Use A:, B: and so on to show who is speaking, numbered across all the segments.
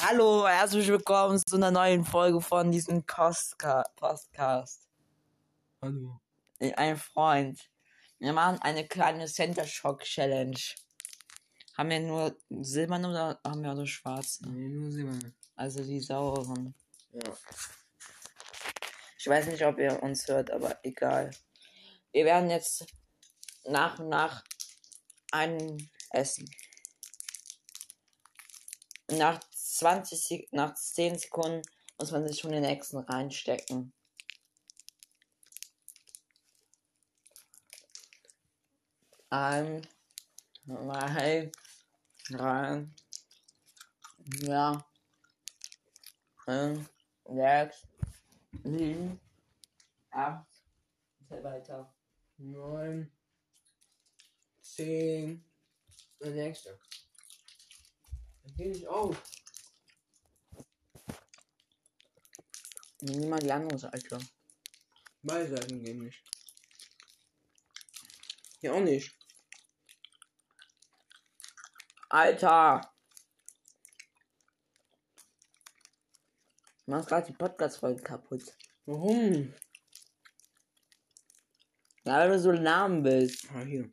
A: Hallo, herzlich willkommen zu einer neuen Folge von diesem Postka Podcast.
B: Hallo.
A: Ein Freund. Wir machen eine kleine Center Shock Challenge. Haben wir nur silberne oder haben wir auch nur schwarze?
B: Nee, nur Silber.
A: Also die sauren.
B: Ja.
A: Ich weiß nicht, ob ihr uns hört, aber egal. Wir werden jetzt nach und nach einen essen. Nach 20 Sek nach 10 Sekunden muss man sich schon den nächsten reinstecken. Ein, zwei, drei, vier, fünf, sechs, sieben, acht, weiter.
B: Neun. Zehn. Der nächste. Geh nicht auf.
A: Nimm mal die andere Seite.
B: Beide Seiten gehen nicht. Hier auch nicht.
A: Alter! Du machst gerade die Podcast-Folge kaputt.
B: Warum?
A: Ja, weil du so lahm bist.
B: Ah, hier.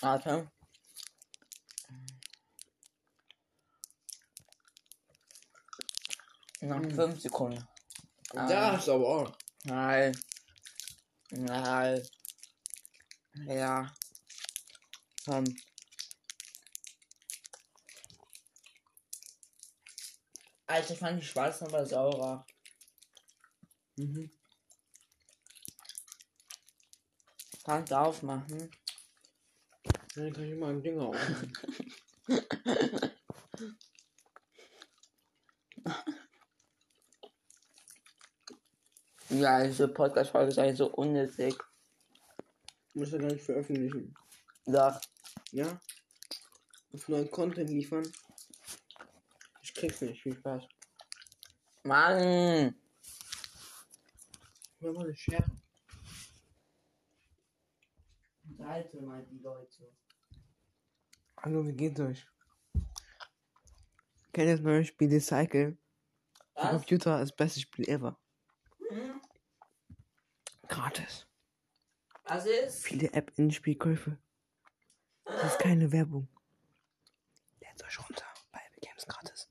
A: Warte. Noch
B: Hm.
A: 5 Sekunden. Ah.
B: Da ist aber auch.
A: Nein. Nein. Ja. Komm. Alter, ich fand die schwarzen aber saurer.
B: Mhm.
A: Kannst du aufmachen?
B: Dann kann ich mal ein Ding aufmachen.
A: Ja, diese Podcast-Folge ist eigentlich so unnötig.
B: Muss ja gar nicht veröffentlichen.
A: Doch.
B: Ja? Auf neuen Content liefern. Ich krieg's nicht. Viel Spaß.
A: Mann!
B: Hör mal eine Schere.
A: Unterhalte mal die Leute.
B: Hallo, wie geht's euch? Kennt ihr das neue Spiel The Cycle? Computer das beste Spiel ever.
A: Hm?
B: Gratis.
A: Was ist?
B: Viele App-Innenspielkäufe. Das ist keine Werbung. Lädt euch runter. Bei Epic Games gratis.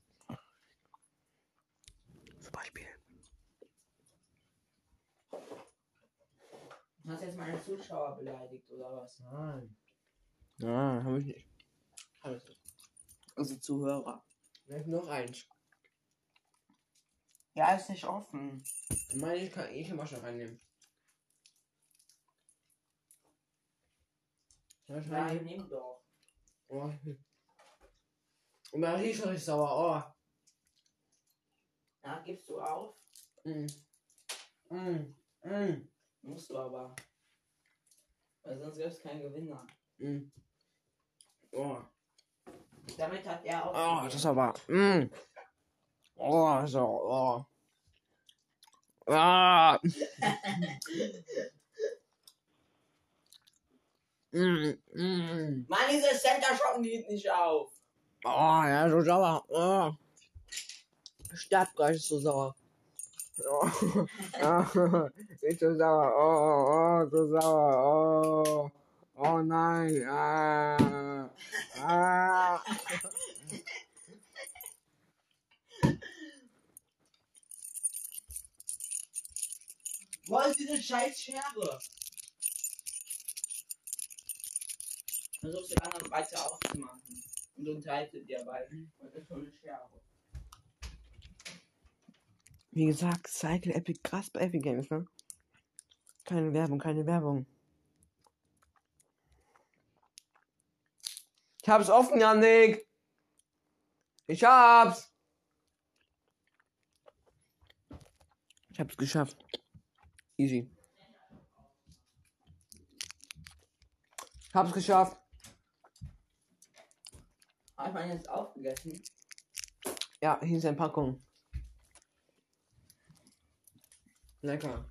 B: Super Spiel.
A: Du hast jetzt meine Zuschauer beleidigt, oder was?
B: Nein. Ah, hab ich nicht. Hab ich nicht.
A: Also Zuhörer.
B: Vielleicht noch eins.
A: Ja, ist nicht offen.
B: Meine ich kann ich immer schon reinnehmen. Soll ich
A: Nein,
B: reinnehmen?
A: nimm doch.
B: Oh. Und riecht schon richtig sauer.
A: Ja, gibst du auf?
B: Oh. Mm. Mm. Mm.
A: Musst du aber. Weil sonst gibt es keinen Gewinner.
B: Mm. Oh.
A: Damit hat er auch.
B: Oh, das ist aber. Mm. Oh, so. Oh. Ah. mm, mm.
A: Mann, diese Center Shock geht nicht auf.
B: Oh, ja, so sauer. Oh. Sterbt gleich ist so sauer. Oh. oh. So sauer. Oh, oh, so sauer. Oh. Oh nein. Ah. Ah.
A: Wo ist diese scheiß Schere? Versuch sie anderen weiter aufzumachen. Und unterhalte dir dabei. Und das ist schon eine Schere.
B: Wie gesagt, Cycle Epic krass bei Epic Games, ne? Keine Werbung, keine Werbung. Ich hab's offen, Janik! Ich hab's! Ich hab's geschafft. Easy. Ich hab's geschafft.
A: Hat man jetzt aufgegessen?
B: Ja, hier ist eine Packung. Lecker.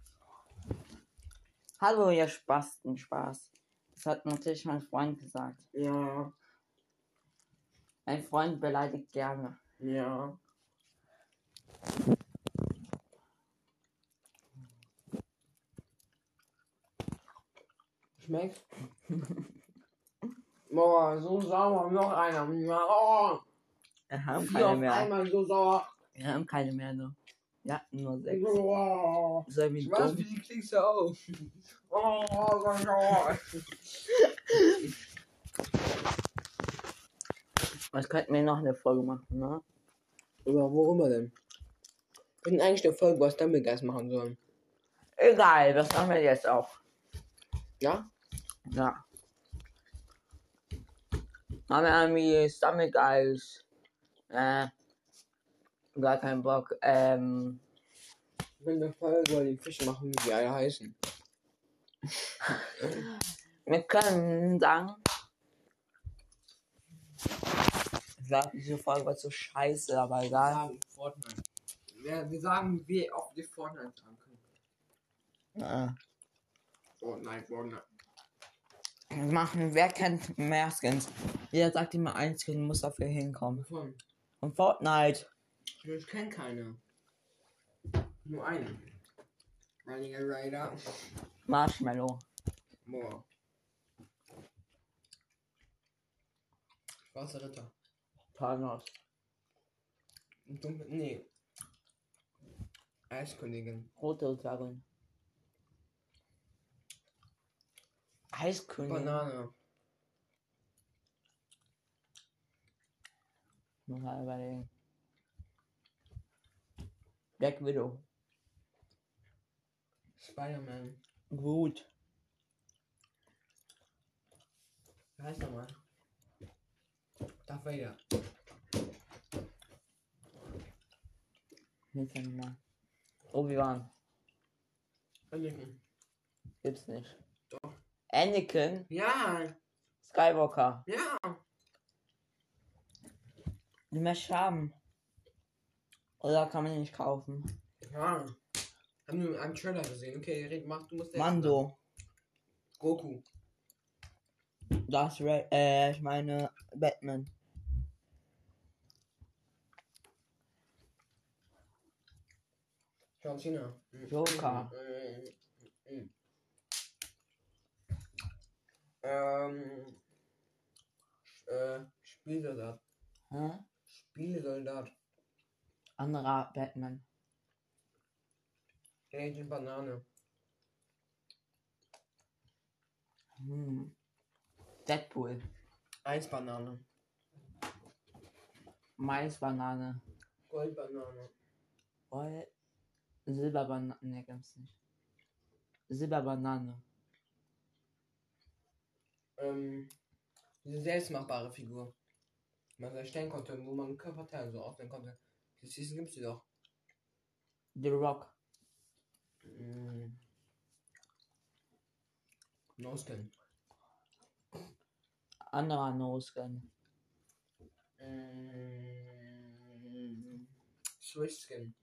A: Hallo, ihr Spasten, Spaß. Das hat natürlich mein Freund gesagt.
B: Ja.
A: Ein Freund beleidigt gerne.
B: Ja. Schmeckt? Boah, so sauer, noch einer. Oh,
A: Wir haben
B: vier
A: keine mehr.
B: einmal so sauer.
A: Wir haben keine mehr nur. Wir hatten nur sechs.
B: Oh,
A: Sei wie
B: was,
A: dumm.
B: wie klickst du auf? Oh, so sauer.
A: Was könnten wir noch eine Folge machen, ne?
B: Über worüber denn? Wir hätten eigentlich eine Folge was Dumbleguys machen sollen.
A: Egal, das machen wir jetzt auch.
B: Ja?
A: Ja. Haben wir irgendwie Stomach Guys. Äh. Gar keinen Bock. Ähm.
B: Ich will eine Folge über die Fische machen, wie die alle heißen.
A: Wir können sagen. Ich glaube, diese Folge war so scheiße, aber
B: Wir
A: egal.
B: sagen Fortnite. Wir, wir sagen, wie oft wir Fortnite sagen können.
A: Ja.
B: Fortnite, Fortnite.
A: Machen, wer kennt mehr Skins? Jeder sagt immer ein Skin, muss dafür hinkommen.
B: Wovon?
A: Und Fortnite.
B: Ich kenne keine. Nur einen. Running Rider.
A: Marshmallow.
B: Boah. Schwarzer Ritter.
A: Thanos.
B: Dunkel. Nee. Eiskönigin.
A: Rote Dragon. Eiskönig.
B: Banane.
A: Mal überlegen. Black Widow.
B: Spider-Man.
A: Gut.
B: Wie heißt nochmal? Darth Vader.
A: Nicht mehr. Obi-Wan. Gibt's nicht. Anakin.
B: Ja,
A: Skywalker.
B: ja.
A: Nicht mehr Schaben. Oder kann man nicht kaufen.
B: Ja. Haben wir einen Trailer gesehen? Okay, red, mach, du musst.
A: Mando.
B: Goku.
A: Das, Ra äh, ich meine Batman.
B: John Cena.
A: Joker.
B: Mm, mm, mm. Ähm. Äh, Spielsoldat.
A: Hä?
B: Spielsoldat.
A: Anderer Batman.
B: Agent Banane.
A: Hm. Deadpool.
B: Eisbanane.
A: Maisbanane.
B: Goldbanane.
A: Gold. Silberbanane. Ne, gibt's nicht. Silberbanane.
B: Ähm. Diese selbstmachbare Figur. Die man erstellen konnte, wo man Körperteile so aufnehmen konnte. Die Season gibt's die doch.
A: The Rock.
B: Mm. No Skin.
A: Anderer No-Skin.
B: Mm. Switch Skin.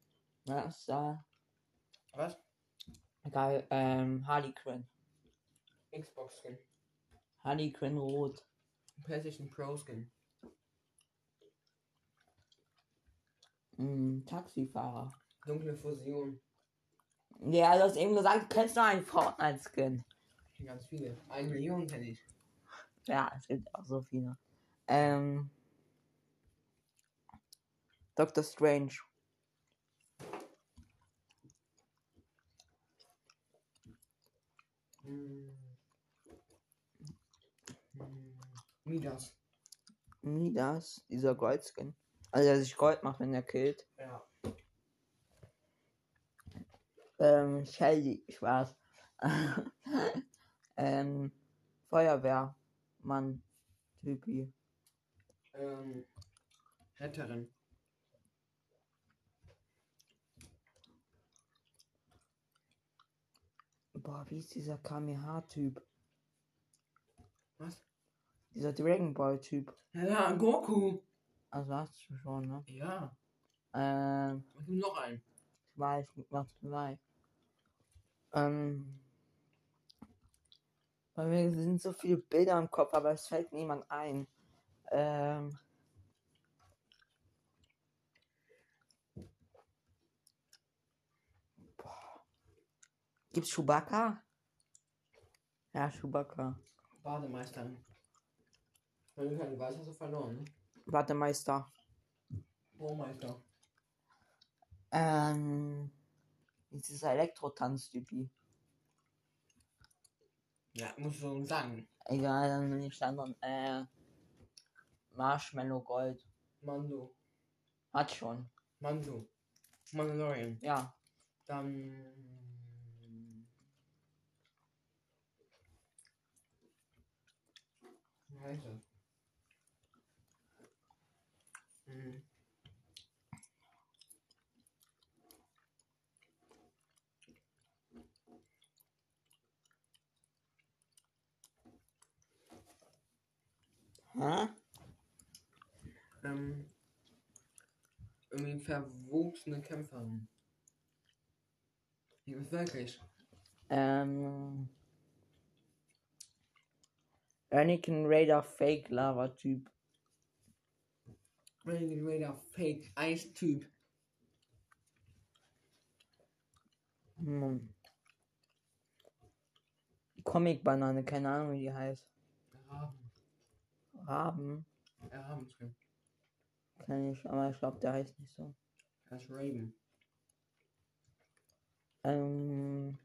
A: Ist da.
B: Was?
A: Geil. Ähm, Harley Quinn.
B: Xbox Skin.
A: Harley Quinn rot.
B: PlayStation Pro Skin.
A: Hm, Taxifahrer.
B: Dunkle Fusion.
A: Ja, du hast eben gesagt, du kennst nur einen Fortnite-Skin.
B: Ganz viele. Eine Million kenne ich.
A: Ja, es gibt auch so viele. Ähm. Doctor Strange.
B: Mm. Mm. Midas.
A: Midas, dieser Goldskin. Also der sich Gold macht, wenn er killt.
B: Ja.
A: Ähm, Shelly, Spaß. ähm, Feuerwehrmann, Typi.
B: Ähm. Retterin.
A: Boah, wie ist dieser Kameha-Typ?
B: Was?
A: Dieser Dragon Ball Typ.
B: Ja, Goku.
A: Also hast du schon, ne?
B: Ja.
A: Ähm.
B: Und noch einen.
A: weiß, noch zwei. Ähm. Bei mir sind so viele Bilder im Kopf, aber es fällt niemand ein. Ähm. Boah. Gibt's Chewbacca? Ja, Chewbacca.
B: Bademeisterin. Wenn du keinen weißt, hast du verloren.
A: Warte, Meister.
B: Baumeister.
A: Ähm. Dieser Elektro-Tanz-Typi.
B: Ja, musst du so sagen.
A: Egal, dann bin ich dann. Äh. Marshmallow Gold.
B: Mando.
A: Hat schon.
B: Mando. Mandalorian.
A: Ja.
B: Dann. Wie heißt das? Hm.
A: Hä?
B: Ähm, irgendwie verwuchsene Kämpferin. Die ist wirklich.
A: Ähm. Anakin Raider Fake Lava Typ.
B: Renegade Raider Fake Eis-Typ.
A: Hm. Comic-Banane, keine Ahnung wie die heißt.
B: Raben.
A: Raben,
B: Rabenskin.
A: kenn ich, aber ich glaube, der heißt nicht so.
B: Das ist Raven.
A: Ähm.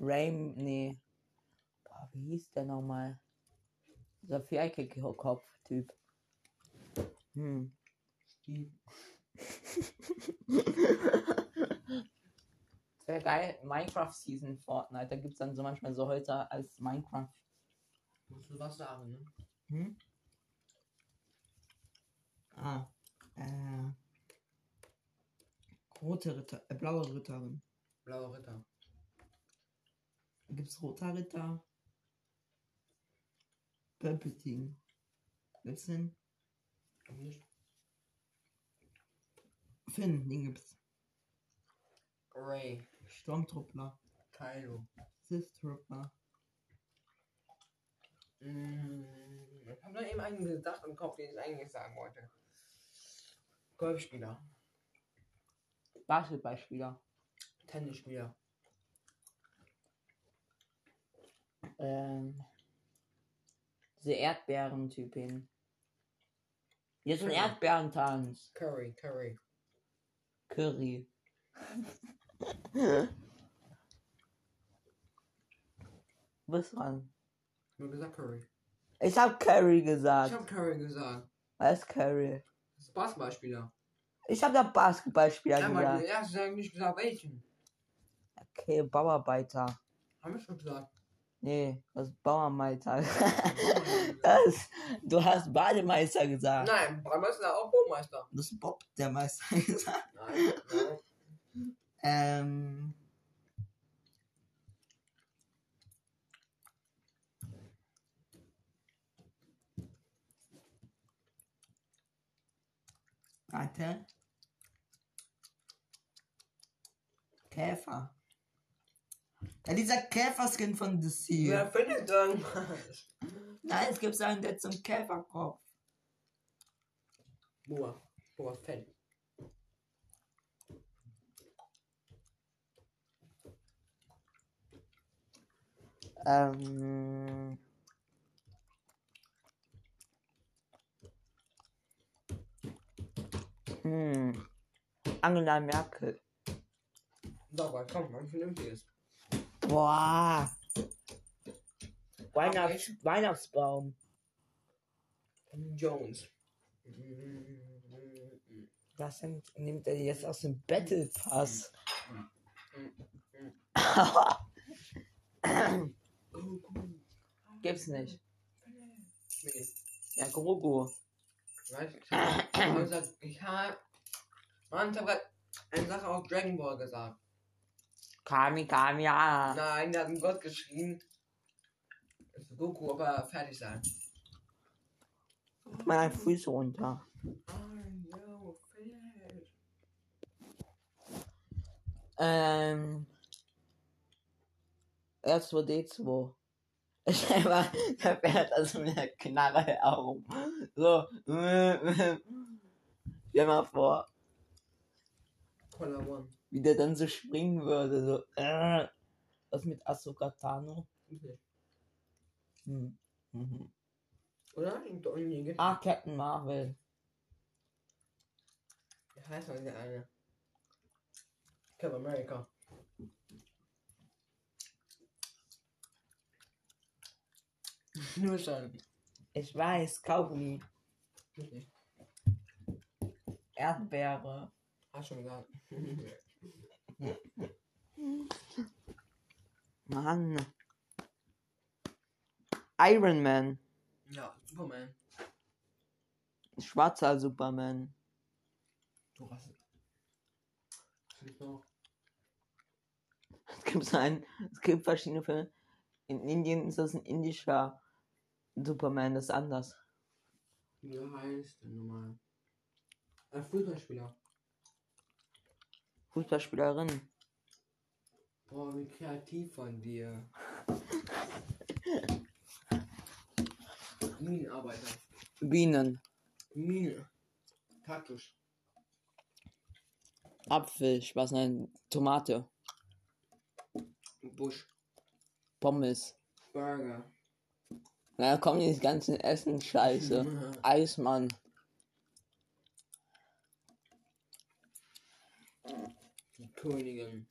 A: Rain, nee. Wie hieß der nochmal? Dieser Kopf-Typ. Hm.
B: Die.
A: Sehr geil, Minecraft Season Fortnite. Da gibt's dann so manchmal so Häuser als Minecraft.
B: Musst du was sagen, ne?
A: Hm? Ah, äh. Rote Ritter, äh, blaue Ritterin.
B: Blauer Ritter.
A: Gibt's roter Ritter? Palpatine. Gibt's den?
B: Warum nicht?
A: Finn, den gibt's.
B: Ray.
A: Stormtruppler.
B: Kylo.
A: Sith Trooper.
B: Mm, ich hab da eben einen gedacht im Kopf, den ich eigentlich sagen wollte. Golfspieler.
A: Basketballspieler.
B: Tennisspieler.
A: Ähm. Diese Erdbeeren-Typin. Jetzt ein. Erdbeerentanz.
B: Curry, Curry.
A: Curry. Was dran?
B: Nur gesagt Curry.
A: Ich hab Curry
B: Ich
A: gesagt.
B: hab Curry gesagt.
A: Was ist Curry?
B: Das ist Basketballspieler.
A: Ich hab da Basketballspieler
B: Ja, aber
A: gesagt.
B: erst sagen nicht gesagt welchen.
A: Okay, Bauarbeiter.
B: Haben wir schon gesagt.
A: Nee, das ist Bauarbeiter. das, du hast Bademeister gesagt.
B: Nein, ist auch Baumeister.
A: Das ist Bob, der Meister gesagt.
B: Nein, nein.
A: Ähm. Warte. Käfer. Ja, dieser Käferskin von The Sea.
B: Wer findet irgendwas?
A: Nein, es gibt einen, der zum Käferkopf.
B: Boa. Boa Fett.
A: Ähm. Hm. Angela Merkel.
B: Sauber, komm, man vernünftiges.
A: Boah. Weihnachts Weihnachtsbaum.
B: Jones.
A: Was denn, nimmt er jetzt aus dem Battle Pass? Gibt's nicht.
B: Nee.
A: Ja, Grogu.
B: Ich hab gesagt, ich hab. Mann, ich hab grad eine Sache aus Dragon Ball gesagt.
A: Kami Kami, ja.
B: Nein, der hat einen Gott geschrien. Goku, ob er fertig sein.
A: Meine Füße runter.
B: Finish.
A: Ähm. R2D2. Ich einfach, da fährt also mit der Knarre herum. So. Stell mal vor.
B: Cola One.
A: Wie der dann so springen würde. So, äh. Was mit Asuka Tano?
B: Okay.
A: Hm. Mhm.
B: Oder?
A: Ah, Captain Marvel.
B: Wie heißt noch der eine? Cap America. Nur schon.
A: Ich weiß, Kaugummi.
B: Okay.
A: Erdbeere.
B: Hast schon gesagt.
A: Mann. Iron Man.
B: ja, Superman.
A: Schwarzer Superman.
B: Du hast.
A: Es gibt ein, es gibt verschiedene Filme. In Indien ist das ein indischer Superman, das ist anders.
B: Wie der heißt denn nochmal? Ein Fußballspieler.
A: Fußballspielerin.
B: Boah, wie kreativ von dir. Minenarbeiter.
A: Bienen.
B: Mine. Kaktus.
A: Apfel, was nein, Tomate.
B: Busch.
A: Pommes.
B: Burger.
A: Na, da kommen die ganzen Essen Scheiße. Eismann.
B: Königin.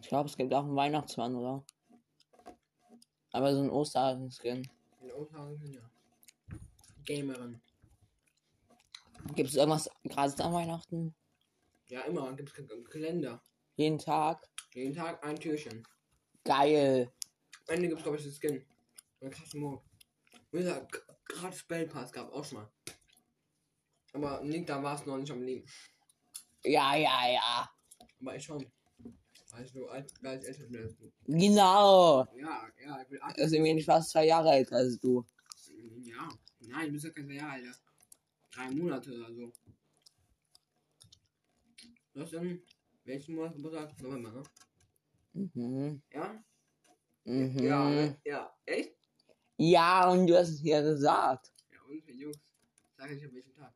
A: Ich glaube, es gibt auch einen Weihnachtsmann, oder? Aber so ein Osterhasen-Skin.
B: In Osterhagen, ja. Gamerin.
A: Gibt es irgendwas gratis an Weihnachten?
B: Ja, immer. Gibt's K- Kalender.
A: Jeden Tag?
B: Jeden Tag ein Türchen.
A: Geil.
B: Am Ende gibt's, glaube ich, das Skin. Oder krassen Mode. Und dieser gratis Spellpass gab auch schon mal. Aber Nick, da war es noch nicht am Leben.
A: Ja, ja, ja.
B: Aber ich schon. Weil ich so alt, weil ich älter bin als du.
A: Genau.
B: Ja, ja, ich bin alt.
A: Das ist irgendwie nicht fast zwei Jahre älter als du.
B: Ja. Nein, du bist ja kein Jahr alter. Drei Monate oder so. Du hast dann welchen Monat Geburtstag? November, ne?
A: Mhm.
B: Ja?
A: Mhm.
B: Ja,
A: Ja,
B: ne? ja. Echt?
A: und du hast es ja gesagt.
B: Ja, und Jungs. Sag ich an welchen Tag.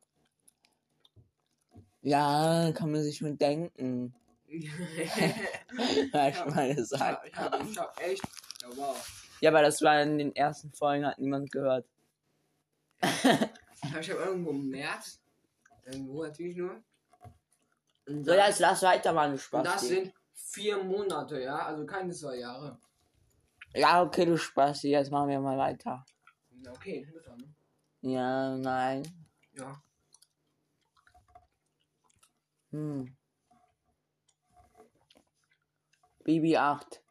A: Ja, kann man sich schon denken.
B: ja,
A: Hab ich mal gesagt.
B: ich hab, ich hab echt. Ja, wow.
A: Ja, aber das war in den ersten Folgen, hat niemand gehört.
B: Ich hab, ich hab irgendwo im März. Irgendwo natürlich nur. Und
A: So,
B: das,
A: jetzt lass weiter, Mann,
B: und
A: Spaß.
B: das sind vier Monate, ja? Also keine zwei Jahre.
A: Ja, okay, du Spaß, jetzt machen wir mal weiter.
B: Ja, okay, war, ne?
A: Ja, nein.
B: Ja.
A: Hm. Bibi 8.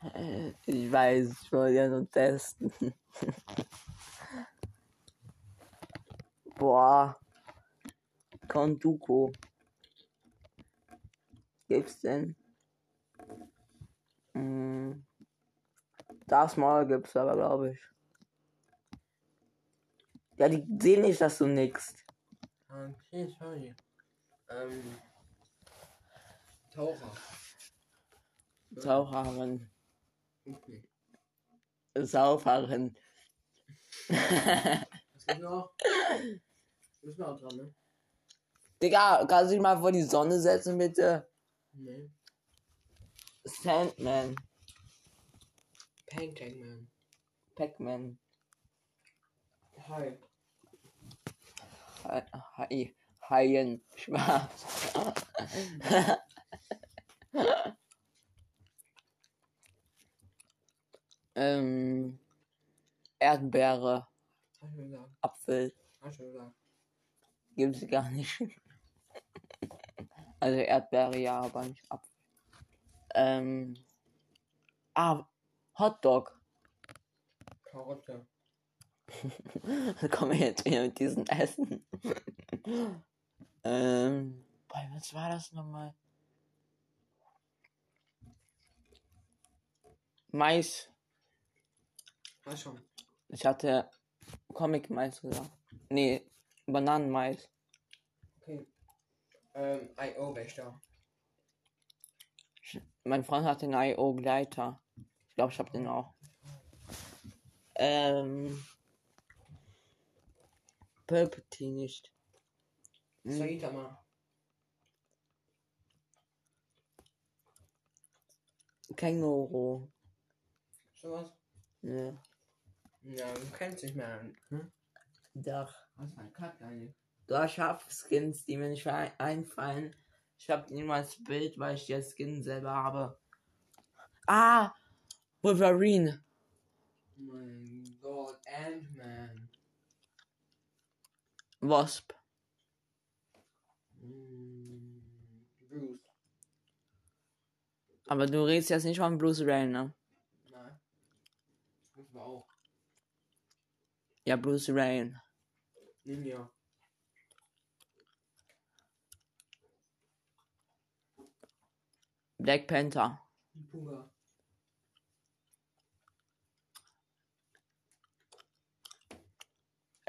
B: falsch.
A: Äh, Ich weiß, ich wollte ja nur testen. Boah. Konduko. Gibt's denn? Hm. Das Mal gibt's aber, glaube ich. Ja, die sehen nicht, dass du nix.
B: Okay, sorry. Ähm. Taucher.
A: Taucherin.
B: Okay.
A: Sauferin.
B: Was gibt's noch? Bist du auch dran, ne?
A: Digga, kannst du dich mal vor die Sonne setzen, bitte?
B: Nee.
A: Sandman.
B: Pancake Man.
A: Pac-Man.
B: Hi.
A: Hi. Hi. Haien. Spaß. ähm. Erdbeere. Apfel.
B: Gesagt.
A: Gibt's gar nicht. also Erdbeere ja, aber nicht Apfel. Ähm. Ah, Hotdog.
B: Karotte.
A: Kommen wir jetzt wieder mit diesem Essen. ähm. Boah, was war das nochmal? Mais.
B: Hast schon.
A: Ich hatte Comic-Mais gesagt. Nee, Bananenmais.
B: Okay. Ähm, I.O.-Wächter.
A: Mein Freund hat den IO-Gleiter. Ich glaube, ich habe den auch. Ähm. Palpatine nicht.
B: Hm. Saita mal.
A: Känguru.
B: Sowas?
A: Ne.
B: Ja, du kennst dich mehr. Hm?
A: Doch.
B: Was für ein Kack eigentlich?
A: Du hast Schafskins, die mir nicht ein- einfallen. Ich hab niemals Bild, weil ich die Skin selber habe. Ah! Wolverine.
B: Mein Gott, Ant-Man.
A: Wasp.
B: Hm, Bruce.
A: Aber du redest jetzt nicht von Bruce Wayne, ne?
B: Nein. Das war auch.
A: Ja, Bruce Wayne.
B: Ninja.
A: Black Panther.
B: Puga.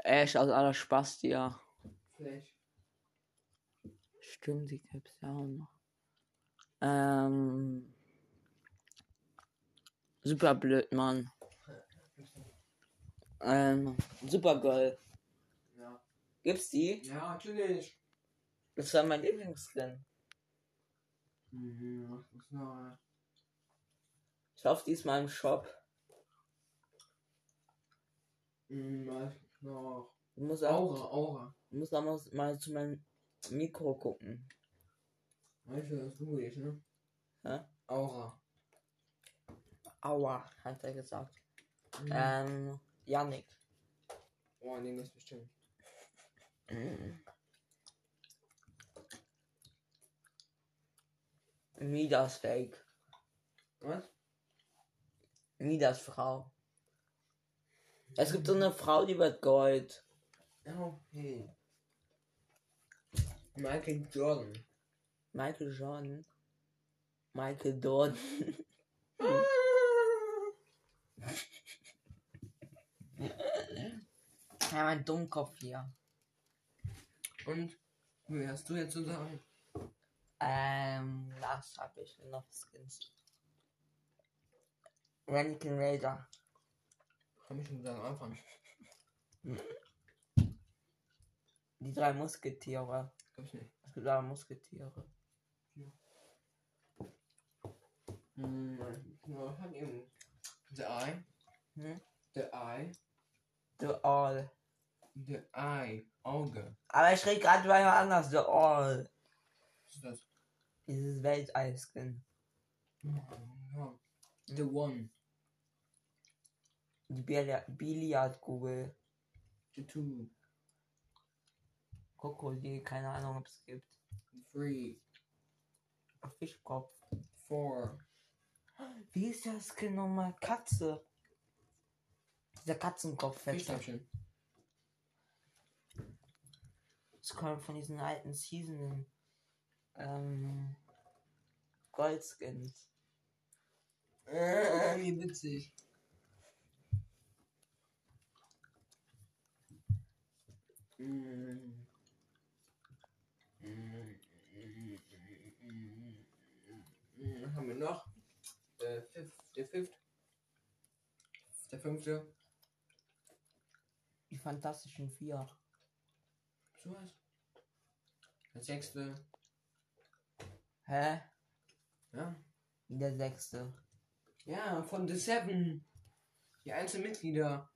A: Ash aus aller Spastia.
B: Flash.
A: Stimmt, die gibt's ja auch noch. Ähm. Super blöd, Mann. Ähm. Supergirl.
B: Ja.
A: Gibt's die?
B: Ja, natürlich.
A: Das war mein Lieblingsskin.
B: Mhm, ist noch?
A: Ich hoffe diesmal im Shop.
B: Mhm, noch?
A: Du musst auch,
B: Aura, Aura.
A: du musst auch mal- mal zu meinem Mikro gucken.
B: Weißt du, was du ist, ne?
A: Hä?
B: Aura.
A: Aua, hat er gesagt.
B: Mhm.
A: Ähm, Yannick.
B: Oh, nee, das bestimmt.
A: Mhm. Midas Fake.
B: Was?
A: Midas Frau. Es gibt so eine Frau, die wird Gold.
B: Okay. Michael Jordan.
A: Michael Jordan. Michael Jordan. ja, mein Dummkopf hier.
B: Und wie hast du jetzt zu sagen?
A: Ähm, was hab ich noch Skins? Rankin Raider.
B: Kann ich schon sagen, Anfang.
A: Die drei Musketiere.
B: Glaub ich nicht.
A: Es gibt aber Musketiere.
B: Hm, was hat eben? The Eye.
A: Hm?
B: The Eye.
A: The All.
B: The Eye. Auge.
A: Aber ich rede gerade mal anders. The All.
B: Was ist das?
A: Dieses Welteiskin.
B: Ja. The One.
A: Die Billi- Billardkugel.
B: The Two.
A: Krokodil. Keine Ahnung, ob es gibt.
B: Three.
A: Fischkopf.
B: Four.
A: Wie ist das nochmal? Katze. Dieser Katzenkopf.
B: Fischstäbchen.
A: Das kommt von diesen alten Seasonen. Ähm. Goldskins.
B: Äh, wie witzig. Mm. Mm. Mm, Was haben wir noch? Der fifth, der fifth. Der fünfte.
A: Die Fantastischen Vier.
B: So was. Der sechste.
A: Hä?
B: Ja.
A: Der sechste.
B: Ja, von The Seven. Die einzelnen Mitglieder.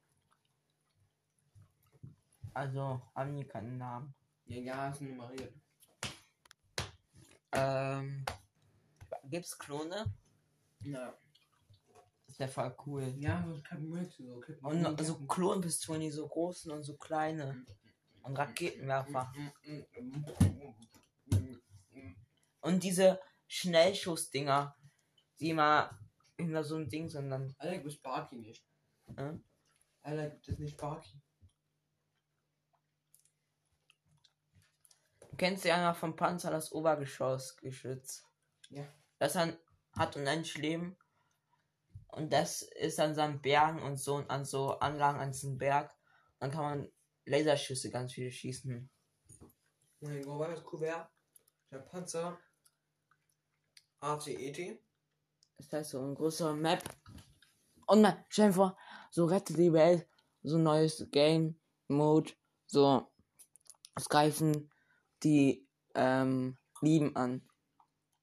A: Also, haben die keinen Namen.
B: Ja, ja, ist nummeriert.
A: Ähm. Gibt's Klone?
B: Na.
A: Das wäre voll cool.
B: Ja, so Captain Rex, so Captain
A: Und noch so
B: Captain-
A: Klonpistolen, die so großen und so kleine. Und Raketenwerfer. Und diese Schnellschussdinger, die immer hinter so einem Ding sind dann.
B: Alter, gibt es Sparky nicht.
A: Äh?
B: Alter, gibt es nicht Sparky.
A: Du kennst ja noch vom Panzer das Obergeschossgeschütz.
B: Ja.
A: Das dann hat unendlich Leben. Und das ist an seinen Bergen und so an so Anlagen an diesem Berg. Dann kann man Laserschüsse ganz viele schießen.
B: Mein Kuvert? Der Panzer. ACET.
A: Das heißt so ein großer Map. Und man, stell dir vor, so rettet die Welt, so ein neues Game Mode, so greifen die ähm, lieben an.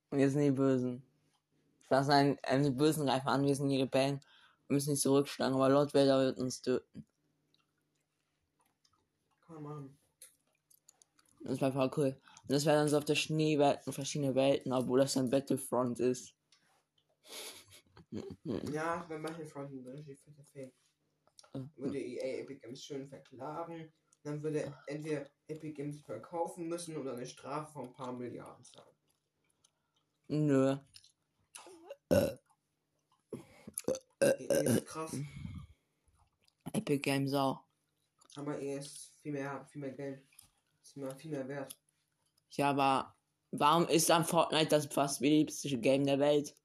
A: Und wir sind die Bösen. Das sind ähm, die Bösen greifen an, wir sind die Rebellen. Wir müssen nicht zurückschlagen, aber Lord Vader wird uns töten.
B: Man machen.
A: Das wäre voll cool. Und das wäre dann so auf der Schneewelt verschiedene Welten, obwohl das dann Battlefront ist.
B: Ja, manchen Fronten sind richtig fette Fake. Würde EA Epic Games schön verklagen. Dann würde entweder Epic Games verkaufen müssen oder eine Strafe von ein paar Milliarden zahlen.
A: Nö.
B: EA ist krass,
A: Epic Games auch.
B: aber EA ist viel mehr, viel mehr Geld. Ist immer viel mehr wert.
A: Ja, aber warum ist dann Fortnite das fast beliebteste Game der Welt?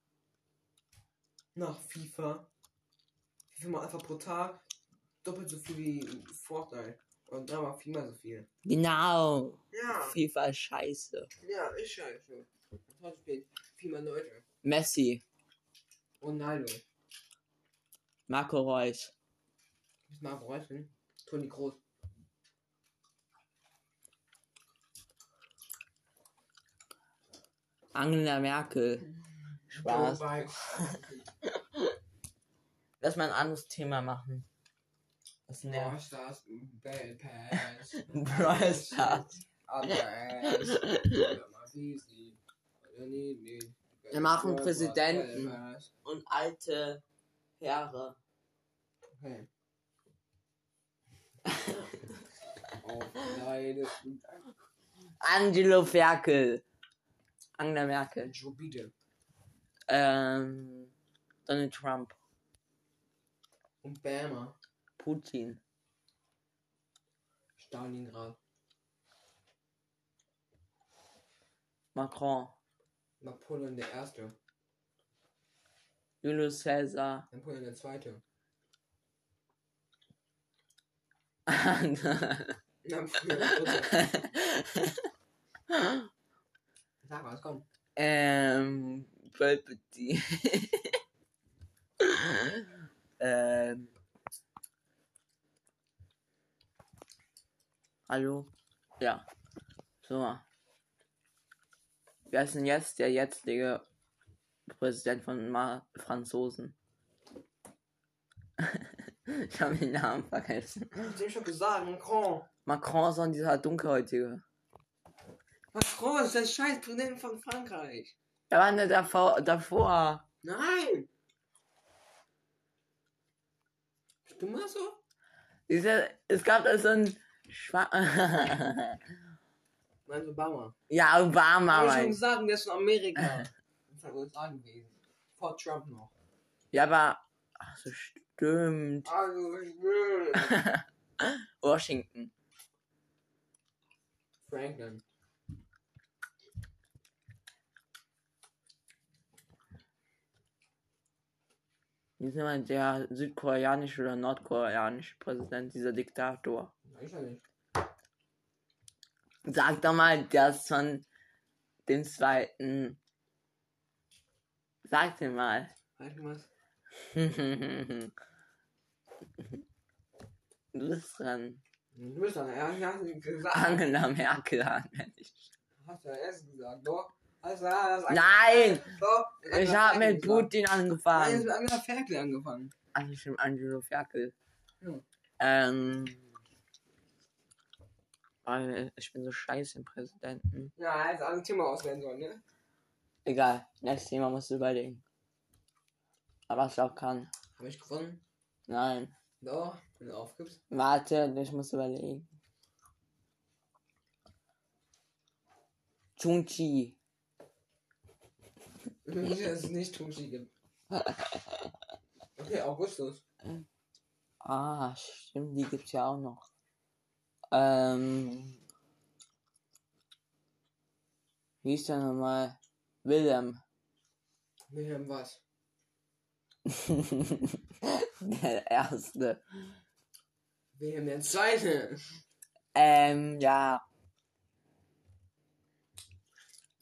B: Nach FIFA. FIFA mal einfach pro Tag doppelt so viel wie Fortnite. Und dreimal viermal so viel.
A: Genau.
B: Ja,
A: FIFA ist scheiße.
B: ja, ist scheiße. Heute spielt viel mehr Leute.
A: Messi,
B: Ronaldo.
A: Marco Reus.
B: Ist mal Reusel. Toni Groß.
A: Angela Merkel. Spaß. Lass mal ein anderes Thema machen. Das
B: Brawl
A: nervt.
B: Stars, Bell Pass.
A: Brawl Stars. Wir machen Präsidenten. Und alte Herre.
B: Okay. Leide.
A: Angelo Merkel. Angela Merkel.
B: Joe Biden.
A: Ähm, Donald Trump.
B: Und Bama.
A: Putin.
B: Stalingrad.
A: Macron.
B: Napoleon der Erste.
A: Julius Caesar.
B: Napoleon der Zweite. Sag was kommt.
A: ähm, Palpatine. ähm. Hallo? Ja. So. Wer ist denn jetzt der jetzige Präsident von Ma Franzosen? ich habe den Namen vergessen.
B: Ich hab schon gesagt, Macron.
A: Macron ist dieser dunkelhäutige.
B: Macron ist der scheiß Präsident von Frankreich.
A: Er war nicht davor. davor.
B: Nein! Du mal so?
A: Diese, es gab da so ein Schwa
B: Nein, Obama.
A: Ja, Obama.
B: Hab ich schon gesagt, der ist von Amerika. Das ist USA gewesen. Vor Trump noch.
A: Ja, aber. Ach so, stimmt.
B: Also, will.
A: Washington.
B: Franklin.
A: Wie ist immer der südkoreanische oder nordkoreanische Präsident, dieser Diktator?
B: Weiß ja nicht.
A: Sag doch mal das von dem zweiten. Sag dir mal.
B: Halt was.
A: du bist dran.
B: Du bist doch, ja, ich hast nicht gesagt.
A: Angela Merkel an.
B: Hast du ja erst gesagt, doch. Hast du das
A: Nein!
B: Doch.
A: Ich habe mit
B: Nein,
A: Putin
B: jetzt
A: angefangen.
B: mit Angela Merkel angefangen.
A: Also stimmt, Angelo Ferkel.
B: Ja.
A: Ähm. Weil Ich bin so scheiße im Präsidenten.
B: Ja, er hätte ein Thema auswählen sollen, ne?
A: Egal, nächstes Thema musst du überlegen. Aber ich auch kann.
B: Hab ich gewonnen?
A: Nein.
B: Doch, wenn du aufgibst.
A: Warte, ich muss überlegen. Chunchi.
B: Dass es nicht Tuschi gibt. Okay, Augustus.
A: Ah, stimmt, die gibt's ja auch noch. Ähm. Wie ist der nochmal? Willem.
B: Wilhelm was?
A: der erste.
B: Wilhelm der Zweite.
A: Ähm, ja.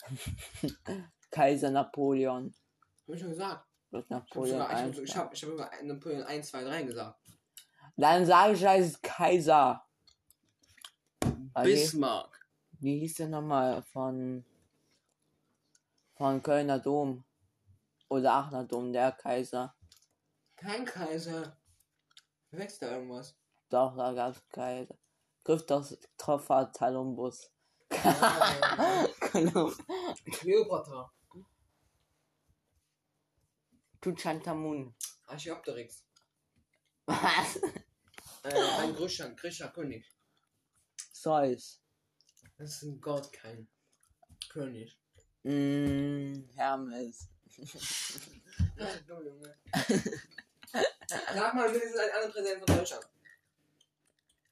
A: Kaiser Napoleon.
B: Hab ich schon gesagt. Hab,
A: Napoleon
B: ich hab,
A: eins.
B: ich hab, ich hab über Napoleon 1, 2, 3 gesagt.
A: Dann sage ich, er ist Kaiser.
B: Bismarck.
A: Wie hieß der nochmal von von Kölner Dom oder Aachener Dom, der Kaiser.
B: Kein Kaiser. Wächst da irgendwas?
A: Doch, da gab's Kaiser. Christoph Troffer Columbus.
B: Ah,
A: Colum-
B: Kleopatra.
A: Tutanchamun.
B: Archaeopteryx.
A: Was?
B: Äh, ein griechischer, griechischer König.
A: Zeus.
B: Das ist ein Gott, kein König.
A: Mm, Hermes.
B: Du, Junge. Sag mal wenigstens ein anderer Präsident von Deutschland.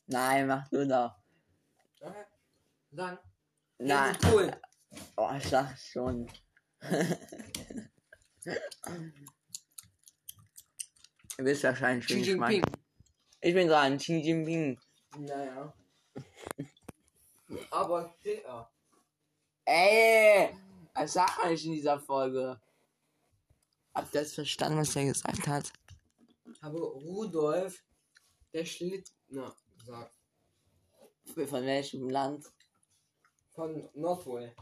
A: Nein, mach du doch.
B: Okay. Sagen.
A: Nein.
B: Cool.
A: Oh, ich sag schon. Du bist wahrscheinlich mein. Ich bin dran, Xi Jinping.
B: Naja. Aber steht er.
A: Ey! Was sagt man nicht in dieser Folge? Habt ihr das verstanden, was er gesagt hat?
B: Habe Rudolf der Schlittner gesagt.
A: Von welchem Land?
B: Von Nordpol.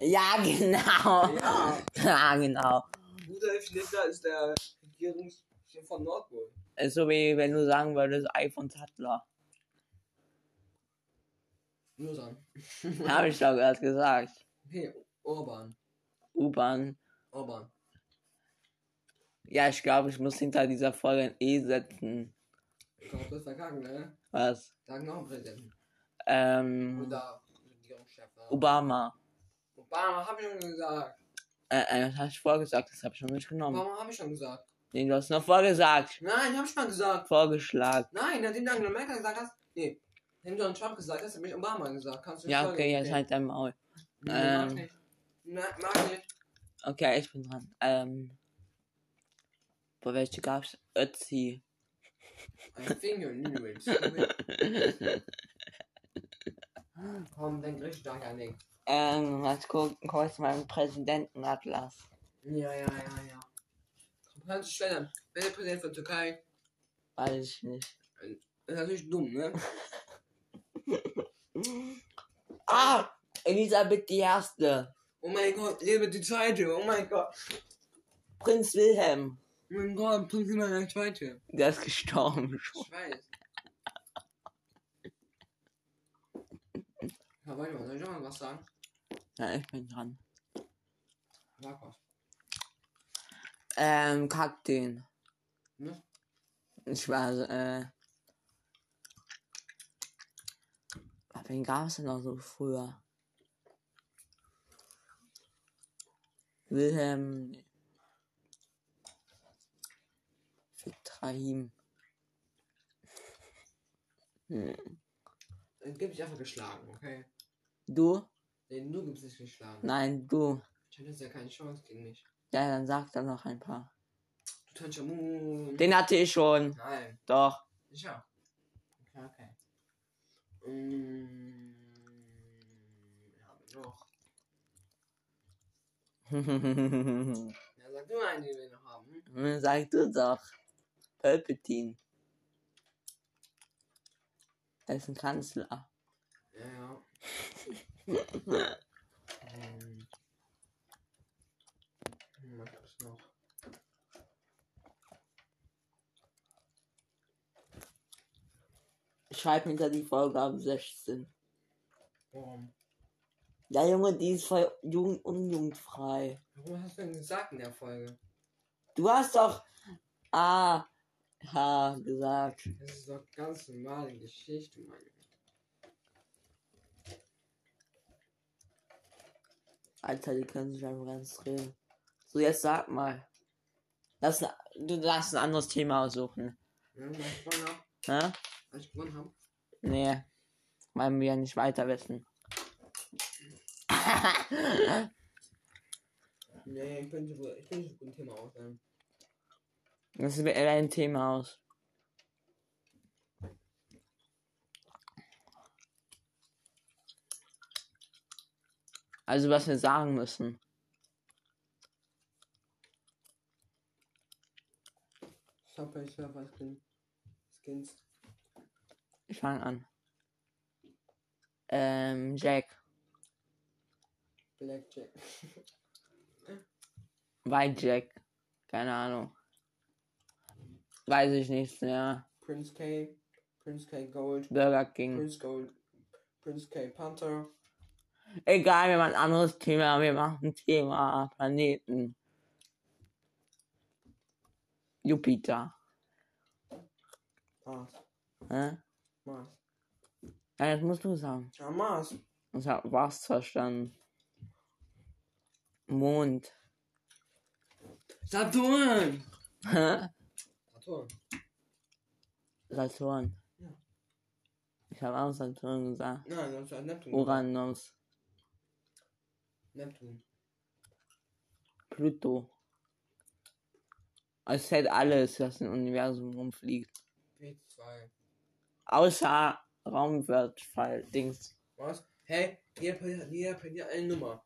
A: Ja, genau.
B: Ja.
A: Ja, genau.
B: Rudolf Schlittner ist der Regierungschef von Nordpol.
A: Ist so wie wenn du sagen würdest, iPhone Tattler.
B: Nur sagen.
A: Habe ich doch gerade gesagt.
B: Okay, Orban.
A: U-Bahn.
B: Orban.
A: Ja, ich glaube, ich muss hinter dieser Folge ein E setzen.
B: Ich glaube, das verkacken, ne?
A: Was?
B: Sagen einen Präsidenten.
A: Ähm.
B: Oder Regierungschef.
A: Obama.
B: Obama habe ich schon gesagt.
A: Äh, äh, das hast du vorgesagt, das habe ich noch nicht genommen.
B: Obama habe ich schon gesagt.
A: Nee, du hast noch vorgesagt.
B: Nein, habe ich mal gesagt.
A: Vorgeschlagen.
B: Nein, nachdem du Angela Merkel gesagt hast. Nee. Nachdem du Trump gesagt hast, habe ich Obama gesagt. Kannst du
A: Ja, okay, jetzt halt dein Maul.
B: Nee, mag
A: ähm.
B: nicht. Na, mag nicht.
A: Okay, ich bin dran. Ähm. Boah, welche gab's? Ötzi.
B: I think you knew it. Komm, denk richtig stark an den.
A: Ähm, was gucken, kurz meinen Präsidentenatlas.
B: Ja, ja, ja, ja. Komm, kannst du stellen. Wer ist der Präsident von Türkei?
A: Weiß ich nicht.
B: Das ist natürlich dumm, ne?
A: Ah! Elisabeth die Erste.
B: Oh mein Gott, Elisabeth die Zweite. Oh mein Gott.
A: Prinz Wilhelm.
B: Oh mein Gott, Prinzessin der Zweite.
A: Der ist gestorben schon.
B: Ich weiß. Ja, warte mal, soll ich mal was sagen?
A: Ja, ich bin dran.
B: Sag was.
A: Ähm, Kakteen.
B: Ne?
A: Ich weiß, äh. Wen gab es denn noch so früher? Wilhelm. nee. Victrahim. Hm.
B: Dann gib dich einfach geschlagen, okay?
A: Du?
B: Nee, du gibst dich geschlagen.
A: Nein, du.
B: Ich hätte jetzt ja keine Chance gegen mich.
A: Ja, dann sag dann noch ein paar.
B: Du Tanchamun.
A: Den hatte ich schon.
B: Nein.
A: Doch.
B: Sicher. Okay, okay. Mm, ja, aber noch. Ja, sag du einen, den wir noch haben. Hm?
A: Sag du doch. Palpatine. Er ist ein Kanzler.
B: Ja, ja. ähm. Hm, Was gibt's noch?
A: Schreib hinter die Vorgabe 16.
B: Warum?
A: Ja, Junge, die ist voll jugend unjugendfrei.
B: Warum hast du denn gesagt in der Folge?
A: Du hast doch A, H gesagt.
B: Das ist doch ganz normale Geschichte, meine ich.
A: Alter, die können sich einfach ganz drehen. So, jetzt sag mal. Lass, du darfst ein anderes Thema aussuchen.
B: Ja, ich gewonnen hab.
A: Hä?
B: Weil ich gewonnen hab.
A: Nee. Weil wir ja nicht weiter wissen.
B: Nee, ich bin so, ich bin gut im Thema aus. Ähm.
A: Das wäre ein Thema aus. Also was wir sagen müssen.
B: Subway Surfer Skin. Skins.
A: Ich fange an. Ähm, Jack.
B: Blackjack.
A: Whitejack. Keine Ahnung. Weiß ich nicht mehr.
B: Prince K. Prince K. Gold.
A: Burger King.
B: Prince Gold. Prince K. Panther.
A: Egal, wir machen ein anderes Thema. Wir machen Thema Planeten. Jupiter.
B: Mars.
A: Hä?
B: Mars.
A: Ja, jetzt musst du sagen.
B: Ja, Mars.
A: Ich hab was verstanden. Mond.
B: Saturn.
A: Hä?
B: Saturn.
A: Saturn.
B: Ja.
A: Ich habe auch Saturn gesagt.
B: Nein, das ist Neptun.
A: Uranus.
B: Neptun.
A: Pluto. Es hält alles, was im Universum rumfliegt.
B: P2.
A: Außer Raumwertfall, Dings.
B: Was? Hey, jeder jeder hat eine Nummer.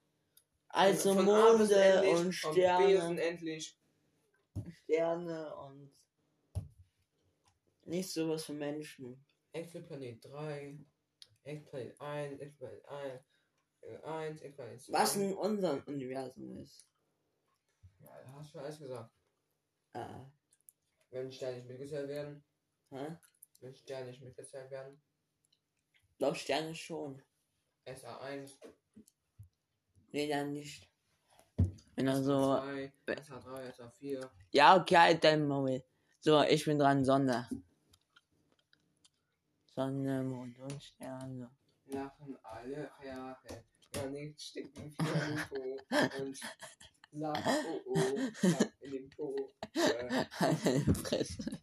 A: Also
B: Von
A: Monde
B: endlich,
A: und Sterne.
B: unendlich.
A: Sterne und nicht sowas für Menschen.
B: Exoplanet 3. Exoplanet 1. Exoplanet 1. 1. Exoplanet 2.
A: Was in unserem Universum ist.
B: Ja, da hast du alles gesagt.
A: Äh,
B: Wenn Sterne nicht mitgezählt werden.
A: hä?
B: Wenn Sterne nicht mitgezählt werden.
A: Doch Sterne schon.
B: SA1.
A: Nee, dann nicht. Wenn er so.
B: SA2. SA3. SA4.
A: Ja, okay, halt dein Maul. So, ich bin dran, Sonne. Sonne, Mond und Sterne.
B: Lachen alle Jahre. Ja, nichts steckt im Po. Und sagt, oh oh, sagt in den Po. Äh,
A: Halt Fresse.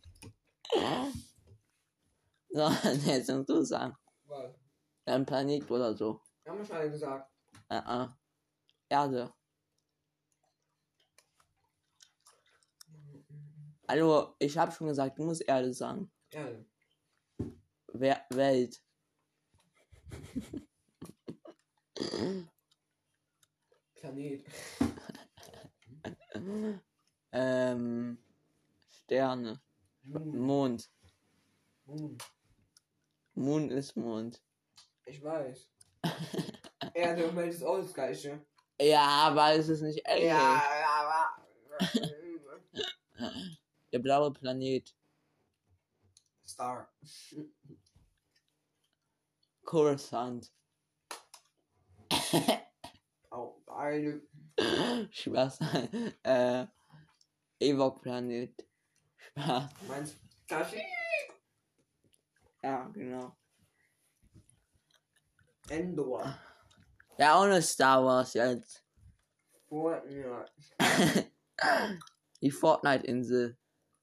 A: So, jetzt musst du sagen.
B: was?
A: Dein Planet oder so.
B: Haben wir schon alle gesagt.
A: Äh, äh. Erde. Also, ich habe schon gesagt, du musst Erde sagen.
B: Erde.
A: Wer Welt.
B: Planet.
A: Ähm. Sterne.
B: Moon.
A: Mond.
B: Moon.
A: Mond ist Mond.
B: Ich weiß. Erde und Welt ist auch das gleiche.
A: Ja, aber es ist nicht ähnlich.
B: aber.
A: Der blaue Planet.
B: Star.
A: Coruscant.
B: Auch eine.
A: Spaß. äh. Ewok Planet. Spaß.
B: Meinst Kashi?
A: Ja, genau.
B: Endor.
A: Ja, ohne Star Wars jetzt.
B: Fortnite.
A: Die Fortnite-Insel.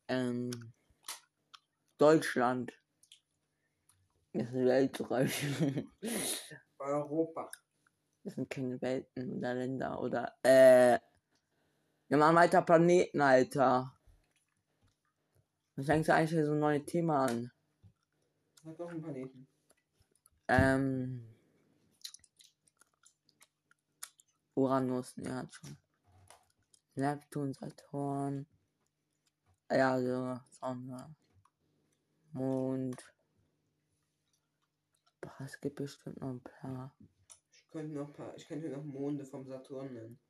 A: Ähm. Deutschland. Das ist Weltreich.
B: Europa.
A: Das sind keine Welten oder Länder oder äh. Wir machen weiter Planeten, Alter. Was fängst du eigentlich für so ein neues Thema an?
B: Sag doch einen Planeten.
A: Ähm. Uranus, ne, hat schon. Neptun, Saturn. Erde, Sonne. Mond. Boah, es gibt bestimmt noch ein paar.
B: Ich könnte noch ein paar, ich könnte noch Monde vom Saturn nennen.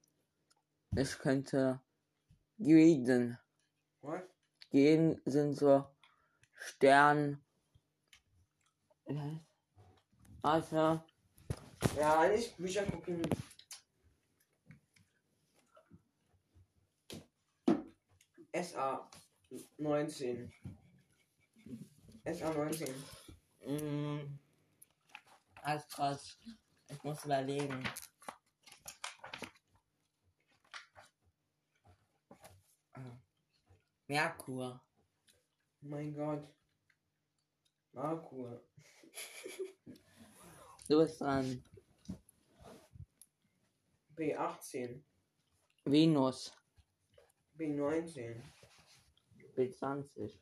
A: Ich könnte Gyden.
B: Was?
A: Gyden sind so Stern. Warte.
B: Ja, nicht Bücher gucken. SA 19. SA 19.
A: Mm, alles krass. Ich muss überlegen. Merkur.
B: Mein Gott. Merkur.
A: Du bist dran.
B: B18.
A: Venus.
B: B19.
A: B20.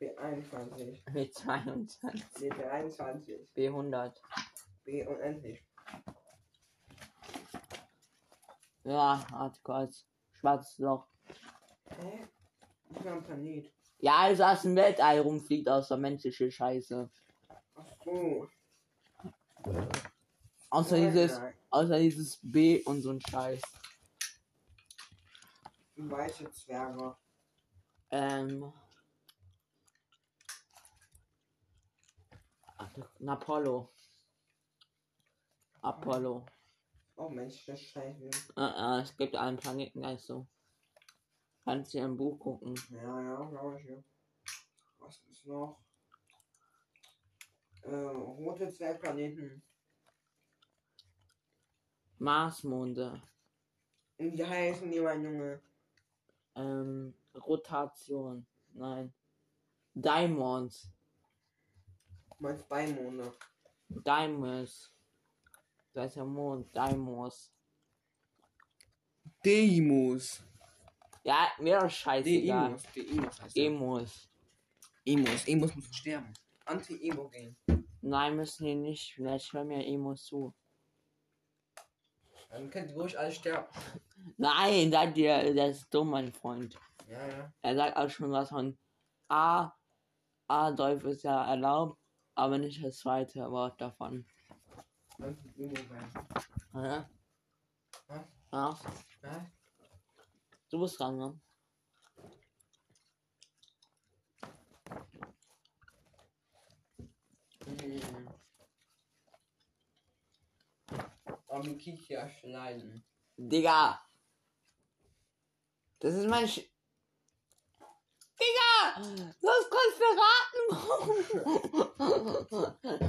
B: B21.
A: B22.
B: B23.
A: B100.
B: B unendlich.
A: Ja, kurz. Schwarzes Loch.
B: Hä? Ich war am Planet.
A: Ja, also aus dem Weltall rumfliegt aus der menschliche Scheiße.
B: Ach so.
A: Außer
B: Nein,
A: dieses,
B: nein.
A: außer dieses B und so ein Scheiß.
B: Weiße Zwerge.
A: Ähm. Apollo. Apollo.
B: Oh Mensch, das scheiße.
A: Äh, äh, es gibt einen Planeten, der ist so. Kannst du im Buch gucken.
B: Ja, ja, glaube ich, ja. Was ist noch? Äh, rote Zwergplaneten.
A: Marsmonde.
B: Wie heißen die, mein Junge?
A: Ähm, Rotation. Nein. Diamonds.
B: Du meinst Beimonde.
A: Diamonds. Da ist ja Mond. Diamonds.
B: Demos.
A: Ja, mir doch scheißegal.
B: Demos. Demos heißt der.
A: Emos.
B: Emos. Emos müssen sterben. Anti-Emo-Gen.
A: Nein, müssen die nicht. Vielleicht hören mir Emos zu.
B: Dann könnt ihr ruhig alle sterben.
A: Nein, sagt ihr, der ist dumm, mein Freund.
B: Ja, ja.
A: Er sagt auch schon was von A. Adolf ist ja erlaubt, aber nicht das zweite Wort davon. Ja?
B: Was?
A: Ja,
B: Was?
A: du bist dran, ne?
B: Mhm. Aber Kikia schneiden.
A: Digga! Das ist mein Sch Digga! Du hast kurz verraten!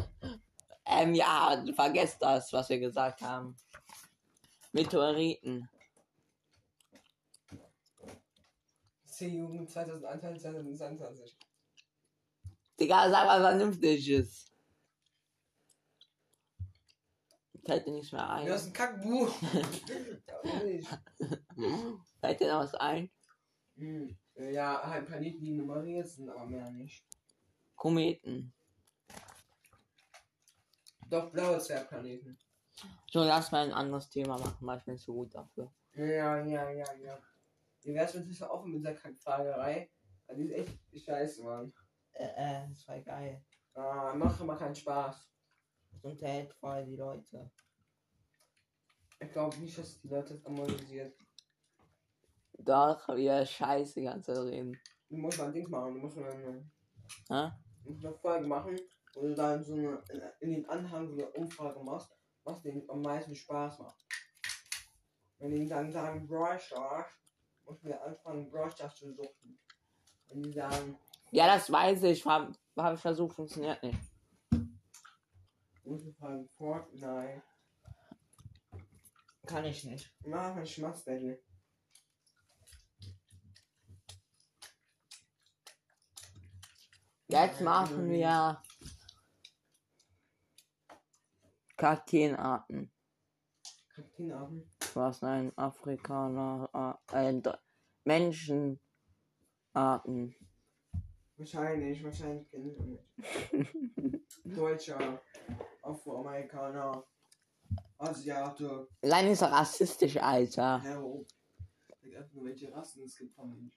A: ähm, ja, vergesst das, was wir gesagt haben. Meteoriten.
B: C-Jugend 2021, 2022.
A: Digga, sag mal Vernünftiges. Fällt dir nichts mehr
B: Du
A: ein?
B: hast ein Kackbuch. ja, nicht.
A: Fällt dir noch was ein?
B: Hm. Ja, halt Planeten, die nummeriert sind, aber mehr nicht.
A: Kometen.
B: Doch, blaue Zwergplaneten.
A: So, lass mal ein anderes Thema machen, weil ich bin zu gut dafür.
B: Ja, ja, ja, ja. Wie wär's, wenn du offen mit dieser Kackfragerei? Weil Die ist echt scheiße, Mann.
A: Äh, äh, das war geil.
B: Ah, macht aber keinen Spaß.
A: Das unterhält voll die Leute.
B: Ich glaube nicht, dass die Leute das amortisiert.
A: Doch, wir scheiße die ganze Zeit reden.
B: Du musst mal ein Ding machen, du musst mal eine,
A: Hä?
B: du musst eine Folge machen, wo du dann so eine, in den Anhang so eine Umfrage machst, was denen am meisten Spaß macht. Wenn die dann sagen Brawl Stars, musst du anfangen, Brawl Stars zu suchen. Wenn die sagen,
A: Ja, das weiß ich. Habe hab ich versucht, funktioniert nicht.
B: musst du fragen Fortnite.
A: Kann ich nicht.
B: Mach ein Schmatzbattle.
A: Jetzt machen wir Kakteenarten.
B: Kakteen
A: Was ein Afrikaner, äh, äh, Do- Menschenarten.
B: Wahrscheinlich, wahrscheinlich kenne ich nicht. Deutscher, Afroamerikaner, Asiate,
A: Sei nicht so rassistisch, Alter.
B: Hero. Ich weiß nur, welche Rassen es gibt von Menschen.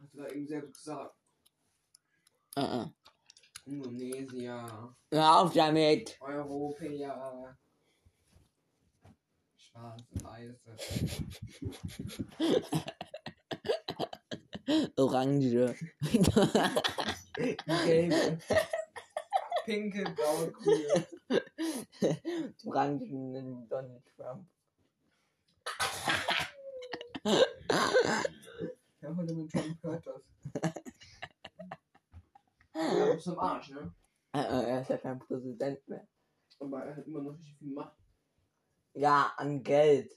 B: Hast du da eben selbst gesagt?
A: Äh, äh.
B: Indonesier,
A: Hör auf damit.
B: Europäer, Schwarze, Weiße,
A: Orange.
B: Gelbe, Pinke, Blaue, Grüne.
A: Orangen Donald Trump.
B: Ja, heute mit Trump hört das. Ja, bist am Arsch, ne?
A: Äh, äh, er ist ja kein Präsident mehr.
B: Aber er hat immer noch richtig viel Macht.
A: Ja, an Geld.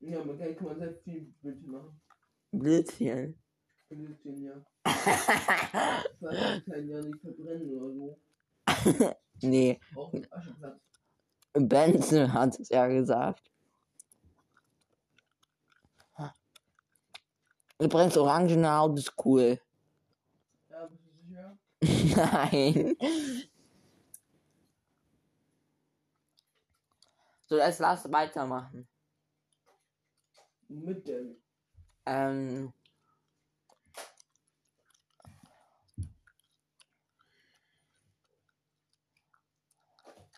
B: Ja, mit Geld kann man sehr viel Blödsinn machen.
A: Blitzchen.
B: Blödsinn, ja. Vielleicht kann ja nicht verbrennen oder so.
A: nee,
B: Auch mit Ascheplatz.
A: Benson hat es ja gesagt. Übrigens, orangene Haut ist cool.
B: Ja, bist du sicher?
A: Nein. So, jetzt lass weitermachen.
B: Mit dem.
A: Ähm.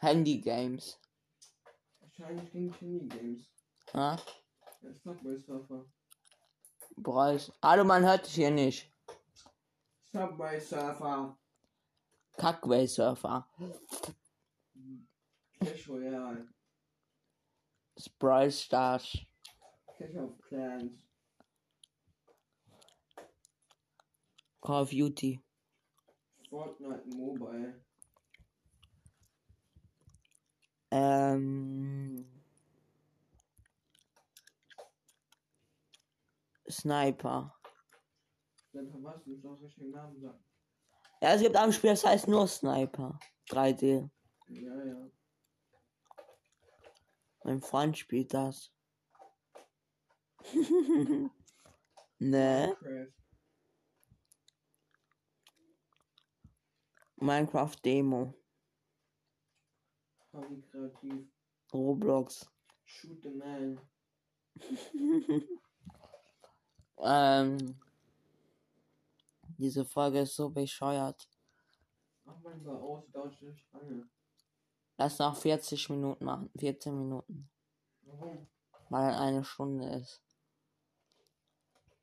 A: Handy Games.
B: Wahrscheinlich gegen Chili Games. Surfer.
A: Bryce. Hallo, man hört dich hier nicht.
B: Subway Surfer.
A: Kackway Surfer.
B: Clash Royale.
A: Sprite Stars.
B: Clash of Clans.
A: Call of Duty.
B: Fortnite Mobile.
A: Ähm. Sniper.
B: Dann verpasst du uns auch richtigen Namen sagen.
A: Ja, es gibt ein Spiel, das heißt nur Sniper. 3D.
B: Ja, ja.
A: Mein Freund spielt das. ne? Minecraft Demo.
B: Hobby kreativ.
A: Roblox.
B: Shoot the man.
A: ähm. Diese Folge ist so bescheuert.
B: Mach mal lieber aus, dauert nicht lange.
A: Lass noch 40 Minuten machen. 14 Minuten.
B: Warum?
A: Weil dann eine Stunde ist.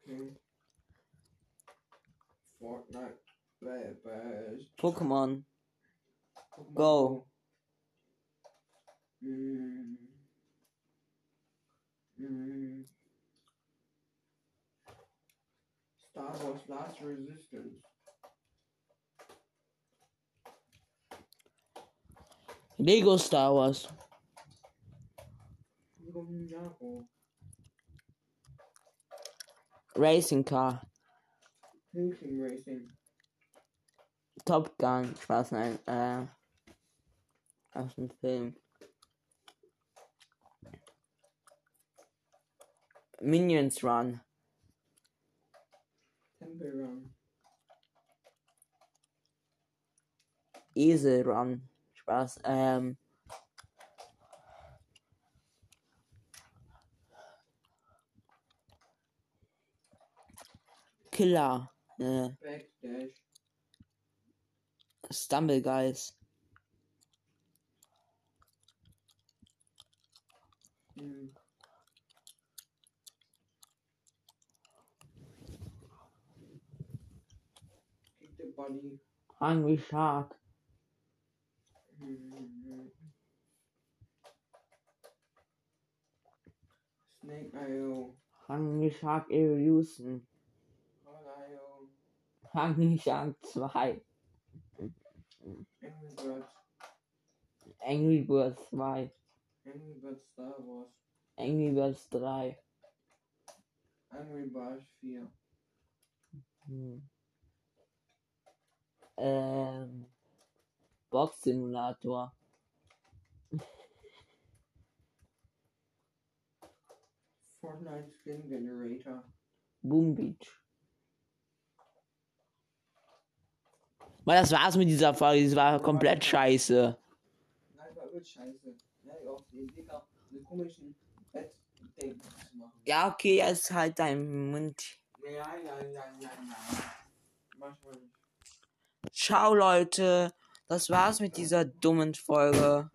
B: Okay. Fortnite.
A: Pokémon Go.
B: Mm. Mm. Star Wars Last Resistance.
A: Lego Star Wars. Racing Car.
B: Thinking Racing.
A: Top Gun. Spaß, nein. Äh. Aus dem Film. Minions Run.
B: Temple Run.
A: Esel Run. Spaß. Ähm. Killer. Äh,
B: Backdash.
A: Stumble Guys.
B: Mm. Body.
A: Hungry Shark.
B: Snake IO.
A: Hungry Shark Evolution.
B: Hog IO.
A: Hungry Shark 2.
B: Angry Birds.
A: Angry Birds 2.
B: Angry Birds Star Wars.
A: Angry Birds 3.
B: Angry Birds 4.
A: Hm. Ähm. Box Simulator.
B: Fortnite Skin Generator.
A: Boom Beach. Weil das war's mit dieser Folge. Das war komplett scheiße.
B: Nein, war übel scheiße. Ja, auf Idee gehabt, diese komischen Bett-Ding zu machen.
A: Ja, okay, jetzt halt dein Mund.
B: Ja, ja, ja, ja, ja. Manchmal nicht.
A: Ciao, Leute. Das war's mit dieser dummen Folge.